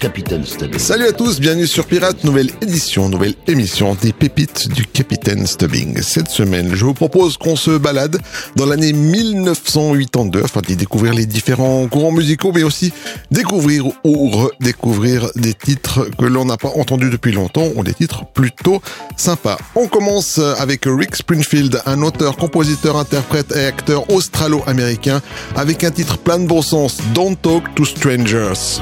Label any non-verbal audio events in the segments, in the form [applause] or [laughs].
Capitaine Salut à tous, bienvenue sur Pirate, nouvelle édition, nouvelle émission des pépites du Capitaine Stubbing. Cette semaine, je vous propose qu'on se balade dans l'année 1982 afin d'y découvrir les différents courants musicaux, mais aussi découvrir ou redécouvrir des titres que l'on n'a pas entendus depuis longtemps ou des titres plutôt sympas. On commence avec Rick Springfield, un auteur, compositeur, interprète et acteur australo-américain avec un titre plein de bon sens, Don't Talk to Strangers.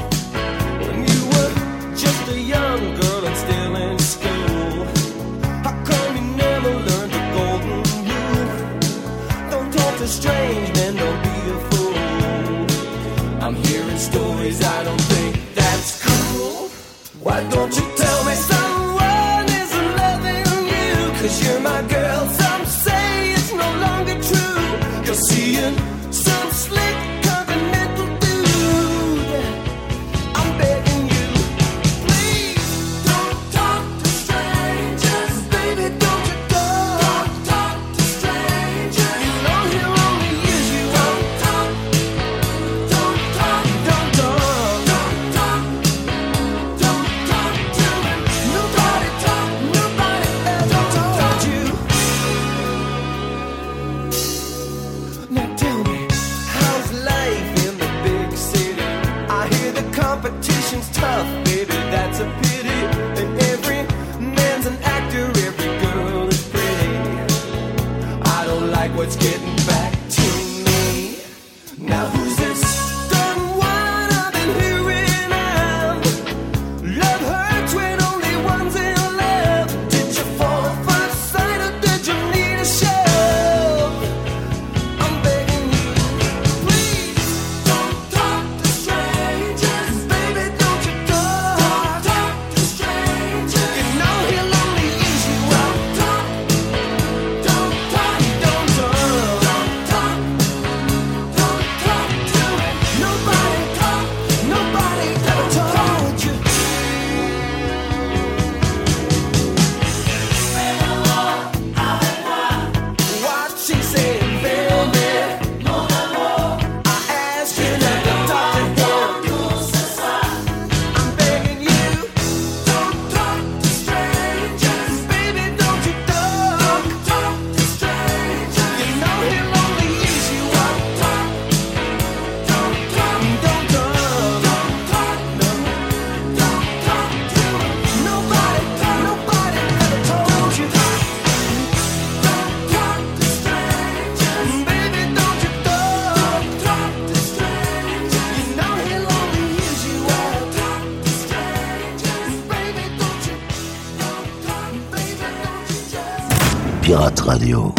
Radio.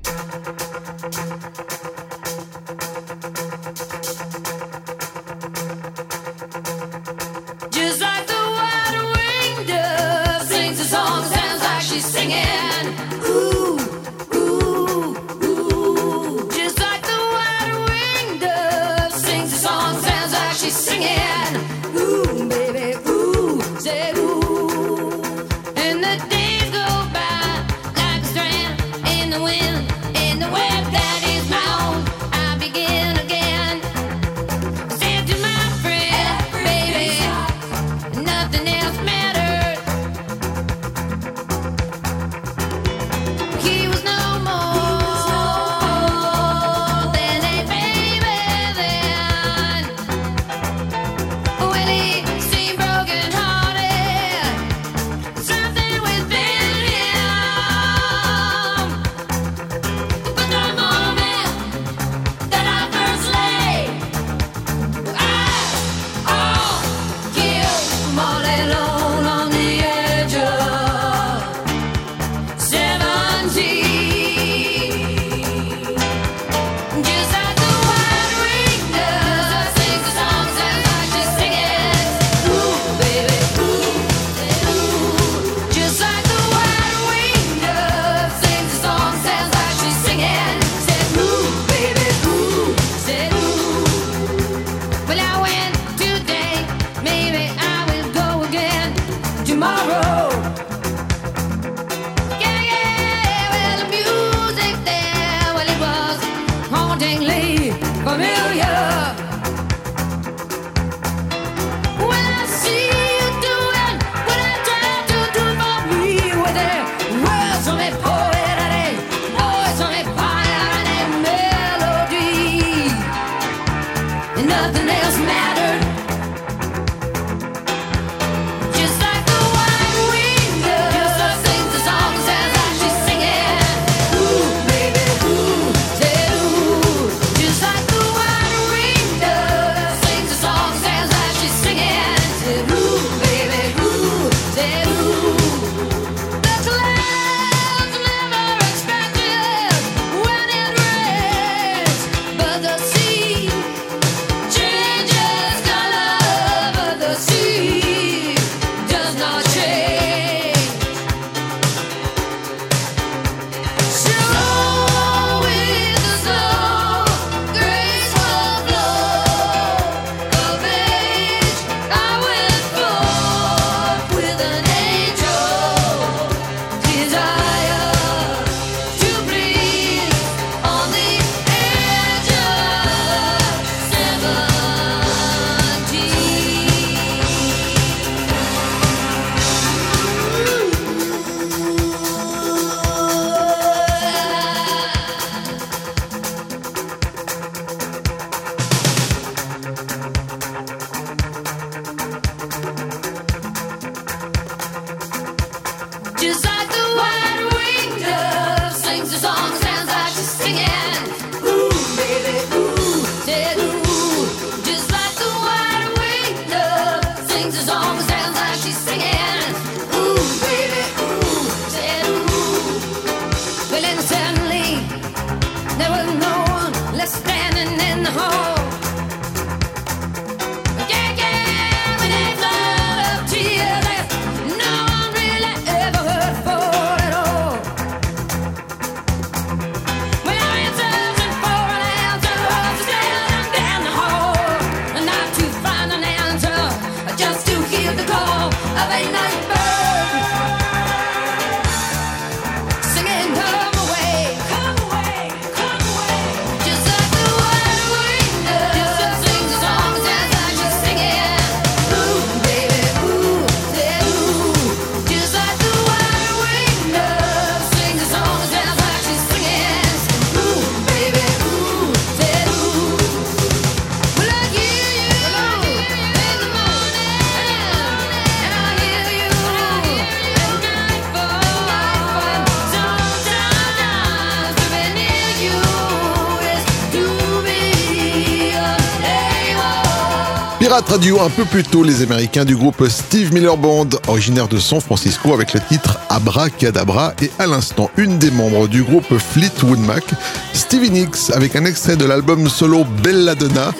Radio, un peu plus tôt, les Américains du groupe Steve Miller Band, originaire de San Francisco, avec le titre Abracadabra, et à l'instant, une des membres du groupe Fleetwood Mac, Stevie Nicks, avec un extrait de l'album solo Belladonna,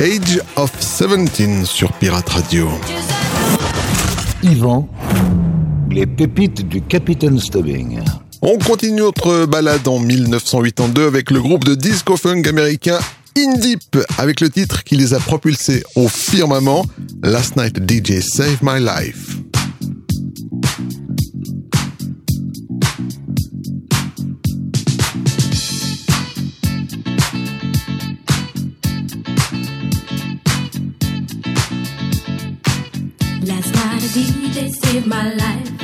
Age of 17 sur Pirate Radio. Yvan, les pépites du Capitaine Stubbing. On continue notre balade en 1982 avec le groupe de disco funk américain Indip avec le titre qui les a propulsés au firmament Last Night DJ Save My Life. Last night DJ saved my life.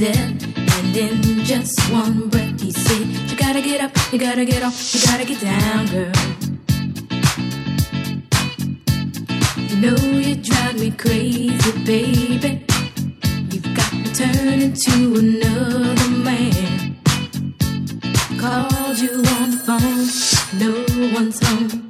To death. And in just one breath, he said, You gotta get up, you gotta get off, you gotta get down, girl. You know you drive me crazy, baby. You've got me turning to another man. Called you on the phone, no one's home.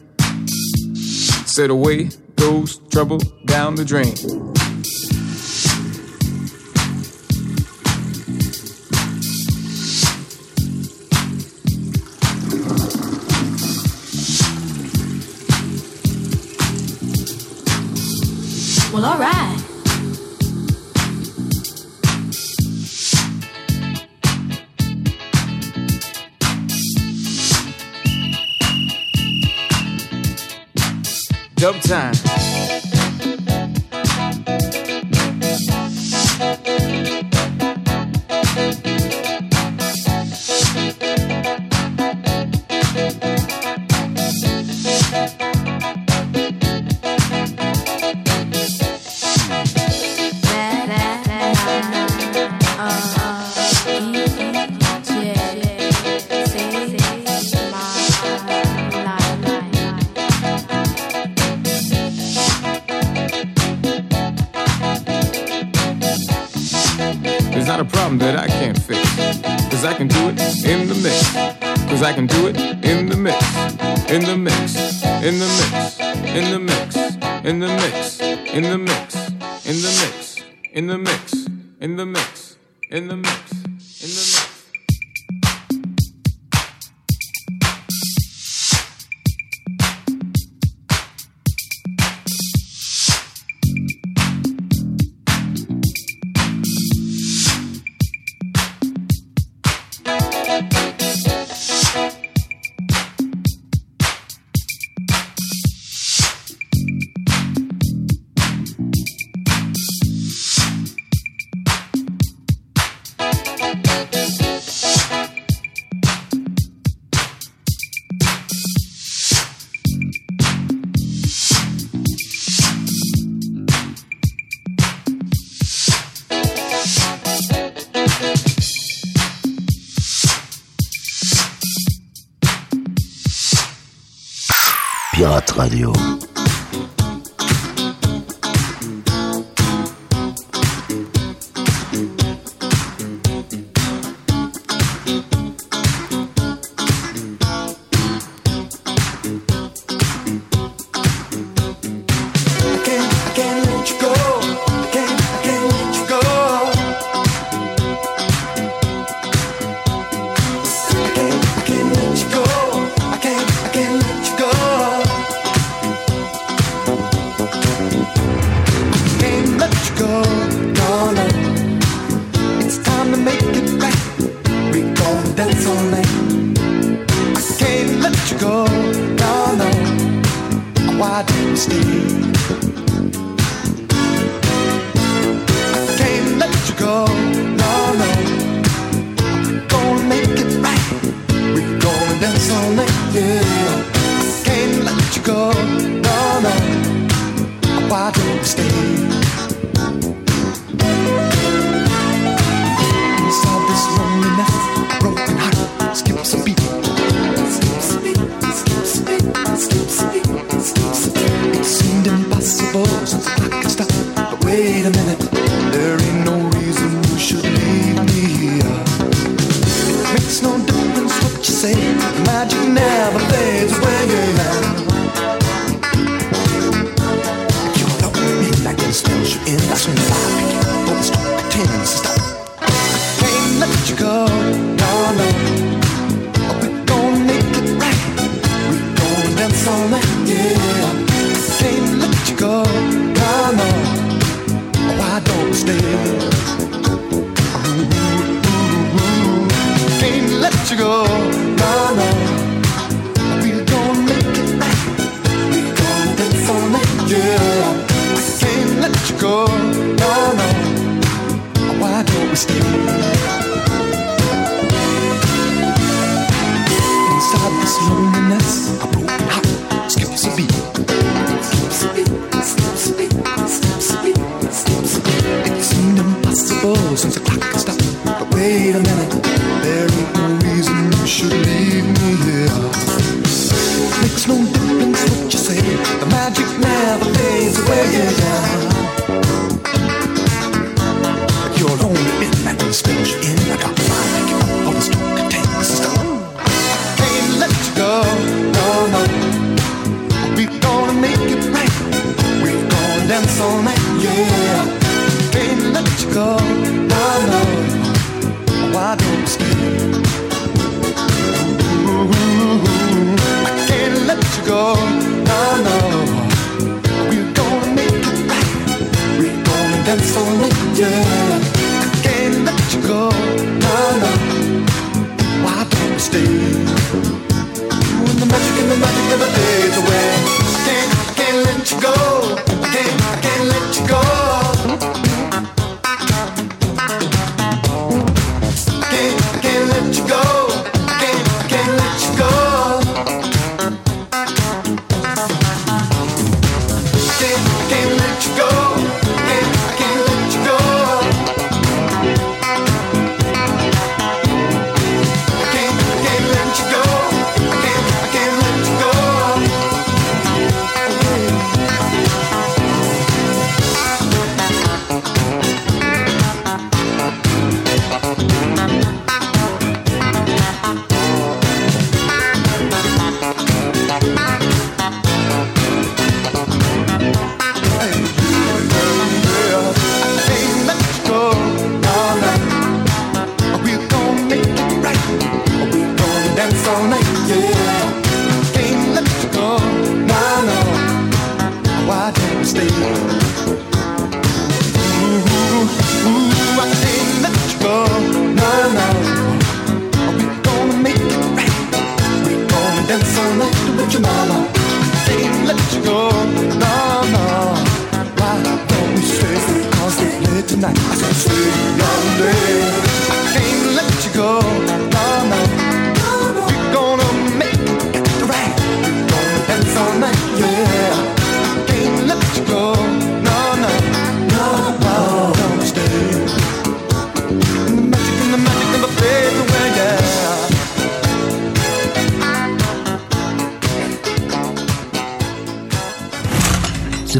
Said away goes trouble down the drain. Well, alright. Dub time. Cause I can do it in the mix, in the mix, in the mix, in the mix, in the mix, in the mix, in the mix, in the mix, in the mix, in the mix. canzone, yeah, prima go.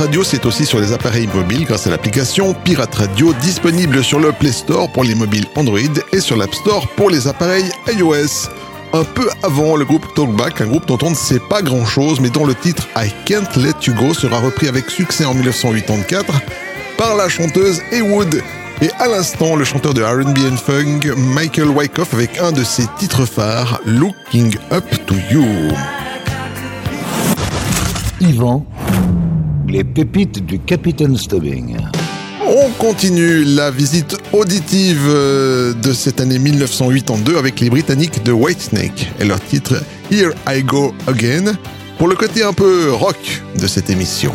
Radio, c'est aussi sur les appareils mobiles grâce à l'application Pirate Radio disponible sur le Play Store pour les mobiles Android et sur l'App Store pour les appareils iOS. Un peu avant, le groupe Talkback, un groupe dont on ne sait pas grand-chose mais dont le titre I Can't Let You Go sera repris avec succès en 1984 par la chanteuse Heywood. Et à l'instant, le chanteur de RB and Funk, Michael Wyckoff, avec un de ses titres phares, Looking Up to You. Yvan, les pépites du capitaine Stubbing. On continue la visite auditive euh, de cette année 1908 avec les Britanniques de Whitesnake et leur titre Here I Go Again pour le côté un peu rock de cette émission.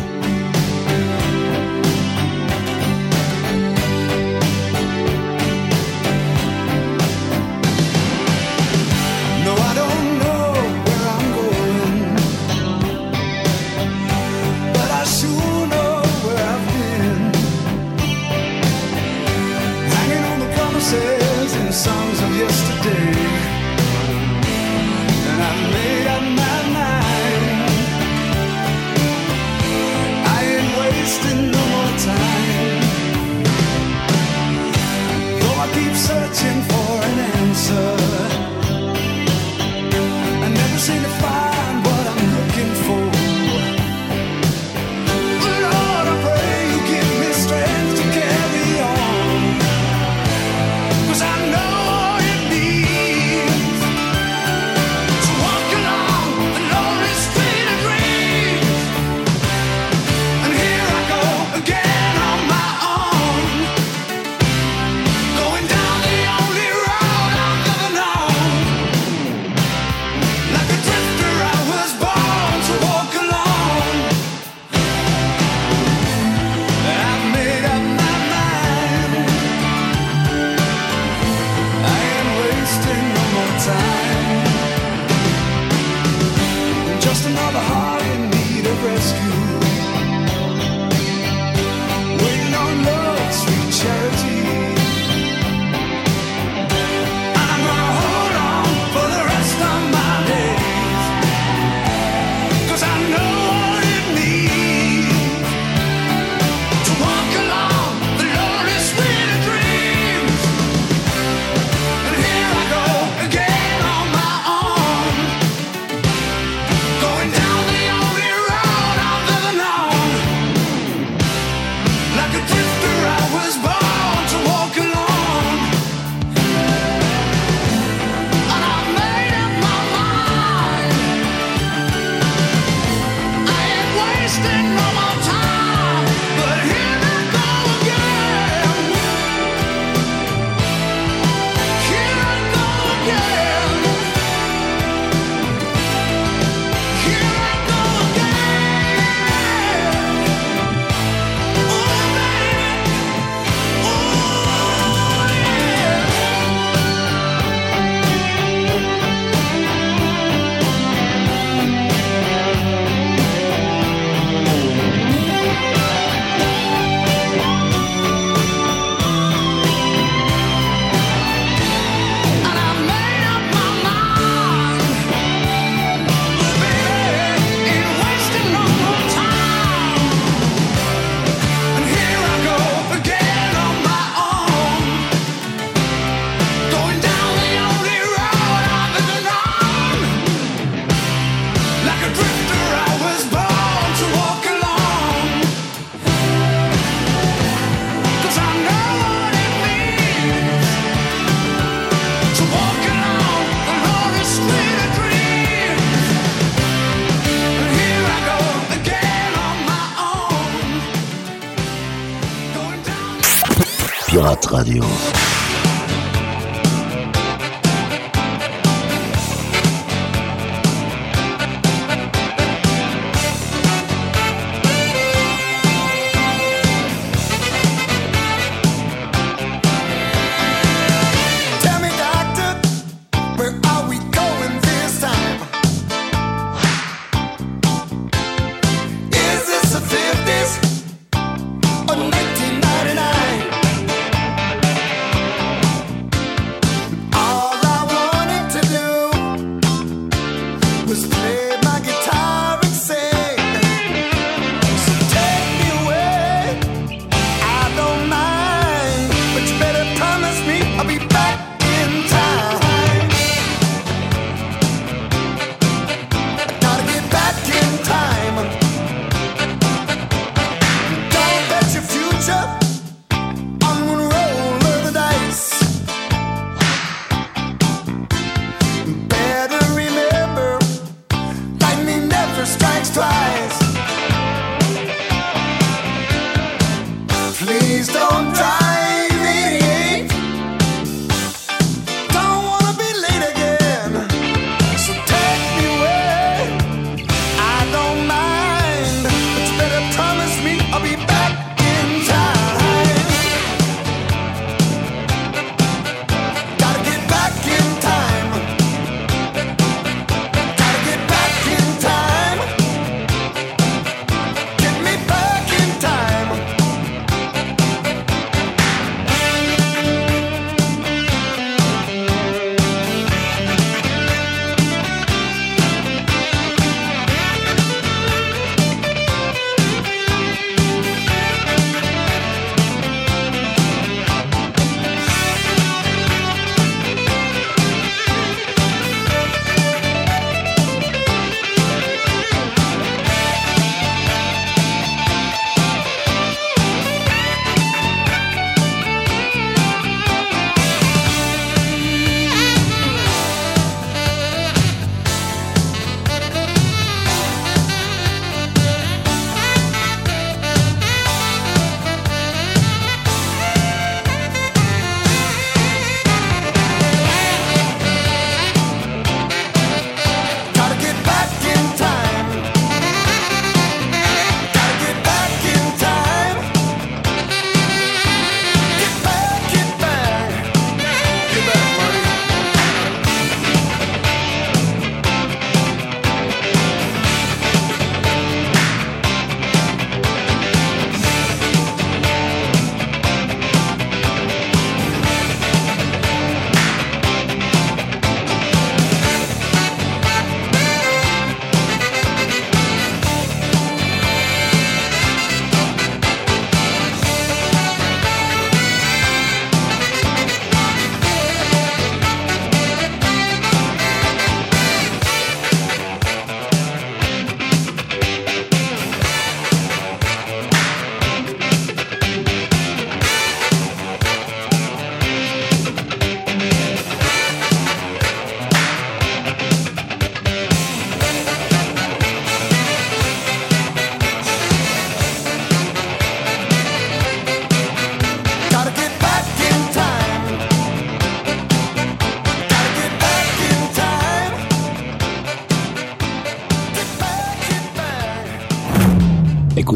Pirate Radio.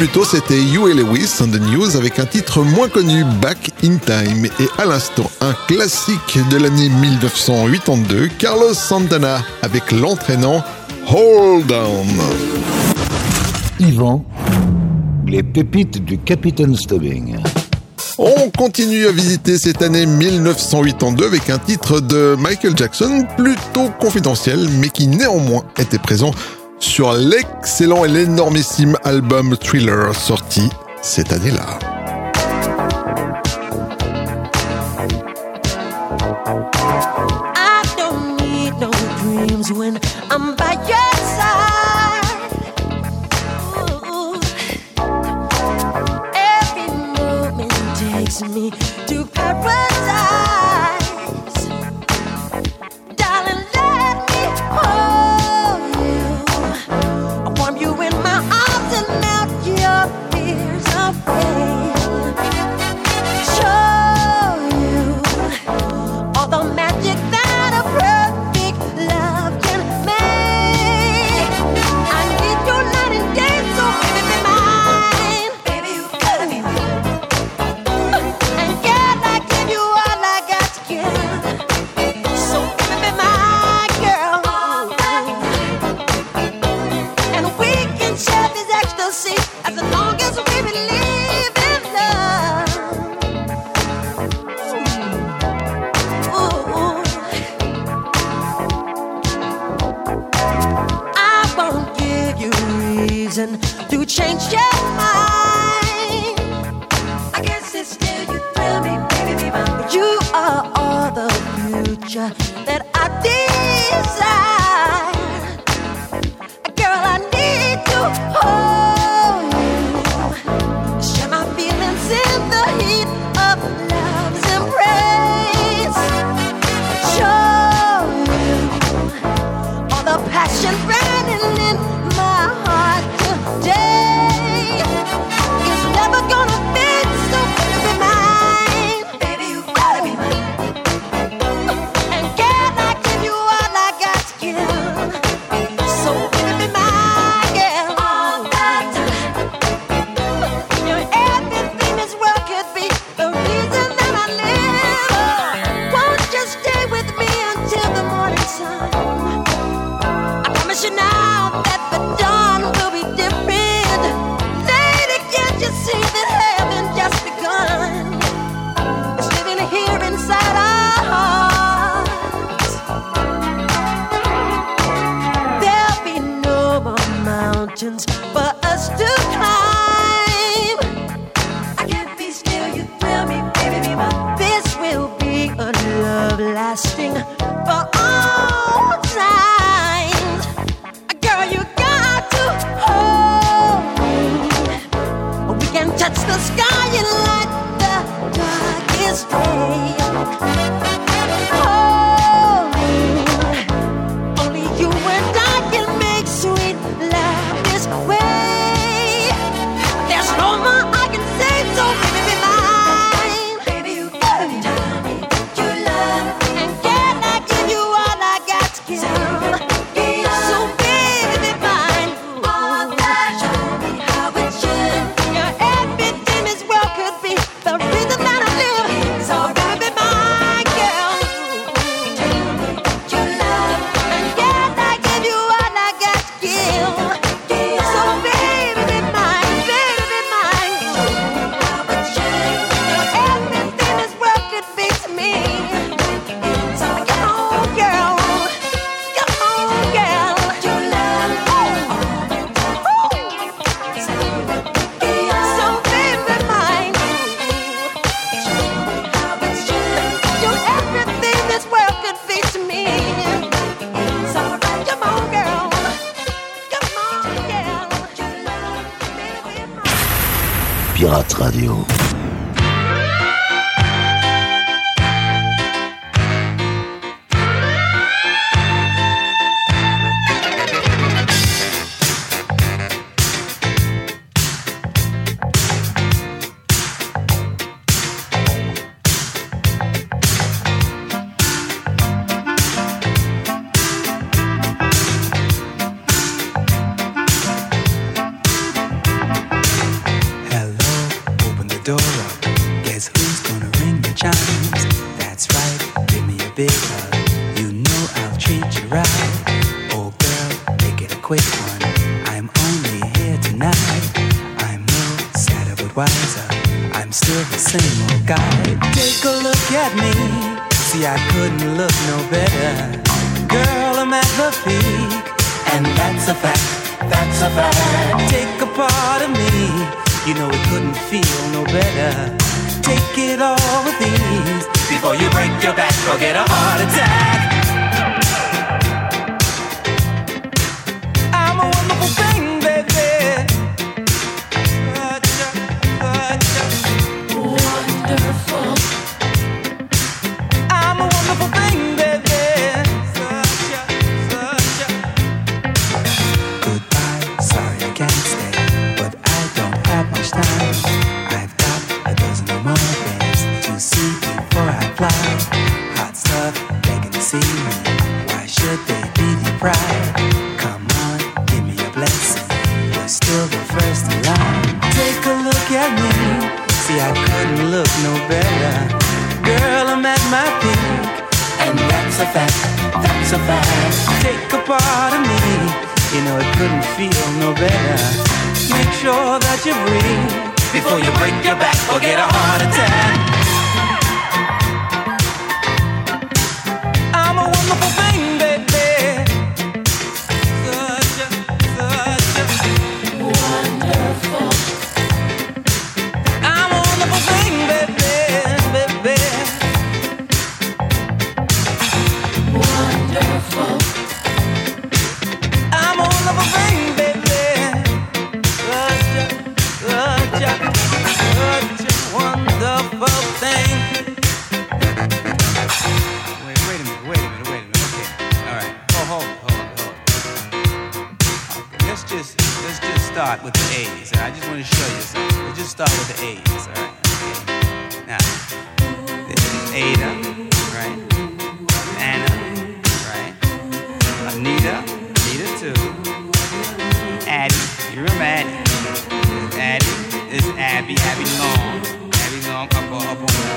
plus tôt, c'était You et Lewis on the News avec un titre moins connu, Back in Time. Et à l'instant, un classique de l'année 1982, Carlos Santana avec l'entraînant Hold Down. Yvan, les pépites du Capitaine Stubbing. On continue à visiter cette année 1982 avec un titre de Michael Jackson plutôt confidentiel mais qui néanmoins était présent sur l'excellent et l'énormissime album Thriller sorti cette année-là.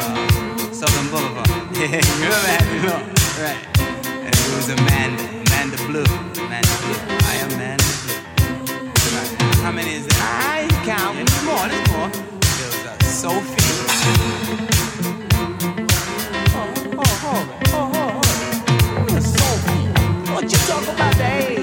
Uh, Southern Boulevard. Yeah, [laughs] you remember? Right. And it was Amanda, Amanda Blue. Amanda Blue. I am Amanda Blue. Right. How many is? I ain't counting. There's more, there's more. There was uh, Sophie. Oh, oh. Oh, hold it. Where's Sophie? What you talk about the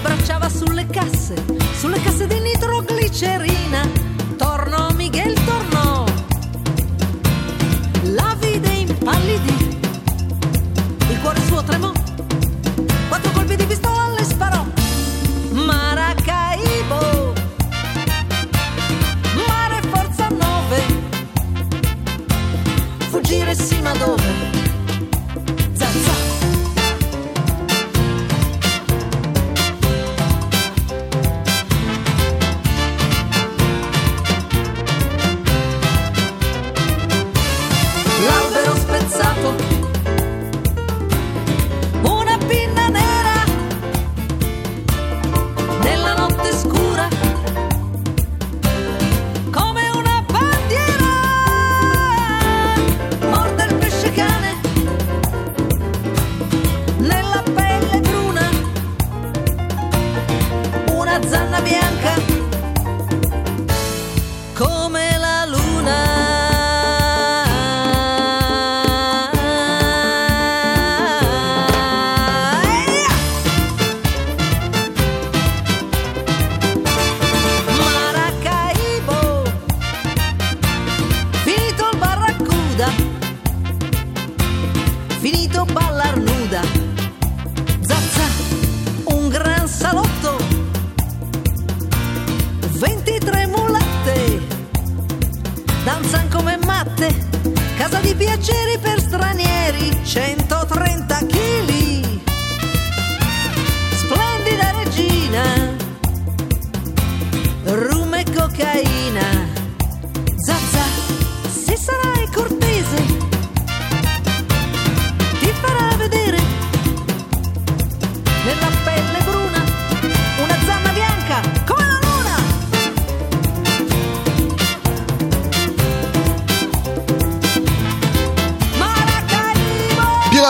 L'abbracciava sulle casse, sulle casse di nitroglicerina. Tornò Miguel, tornò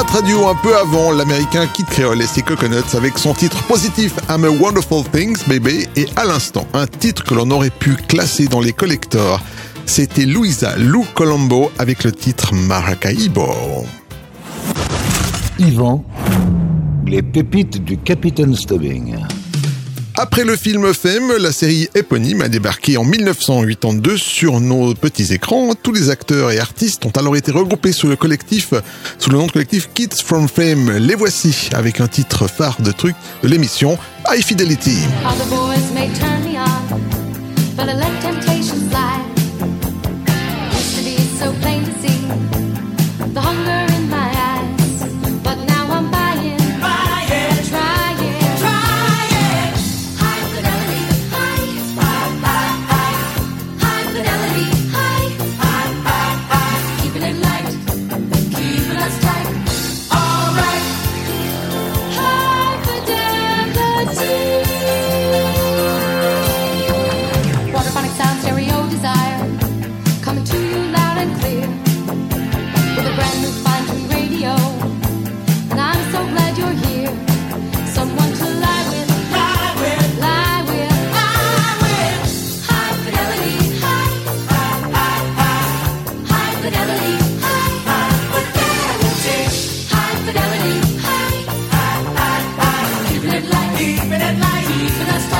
Pirate Radio un peu avant l'américain Kid Creole et ses Coconuts avec son titre positif I'm a Wonderful Things Baby et à l'instant un titre que l'on aurait pu classer dans les collectors. C'était Louisa Lou Colombo avec le titre Maracaibo. Yvan, les pépites du Capitaine Stubbing. Après le film Femme, la série éponyme a débarqué en 1982 sur nos petits écrans. Tous les acteurs et artistes ont alors été regroupés sous le collectif, sous le nom de collectif Kids from Fame. Les voici avec un titre phare de truc de l'émission High Fidelity. Keeping it light, keeping us tight.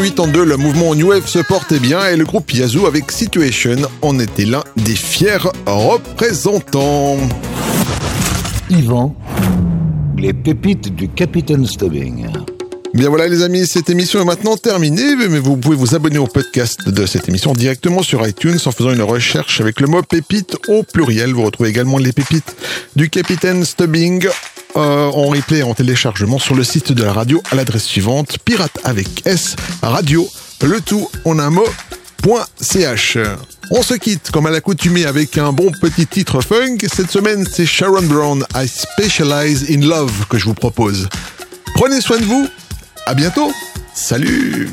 1982, le mouvement New Wave se portait bien et le groupe Yazoo avec Situation en était l'un des fiers représentants. Yvan, les pépites du Capitaine Stubbing. Bien voilà les amis, cette émission est maintenant terminée, mais vous pouvez vous abonner au podcast de cette émission directement sur iTunes en faisant une recherche avec le mot pépite au pluriel. Vous retrouvez également les pépites du Capitaine Stubbing euh, en replay en téléchargement sur le site de la radio à l'adresse suivante pirate avec S radio le tout en un mot point .ch. On se quitte comme à l'accoutumée avec un bon petit titre funk. Cette semaine, c'est Sharon Brown, I Specialize in Love que je vous propose. Prenez soin de vous. À bientôt. Salut.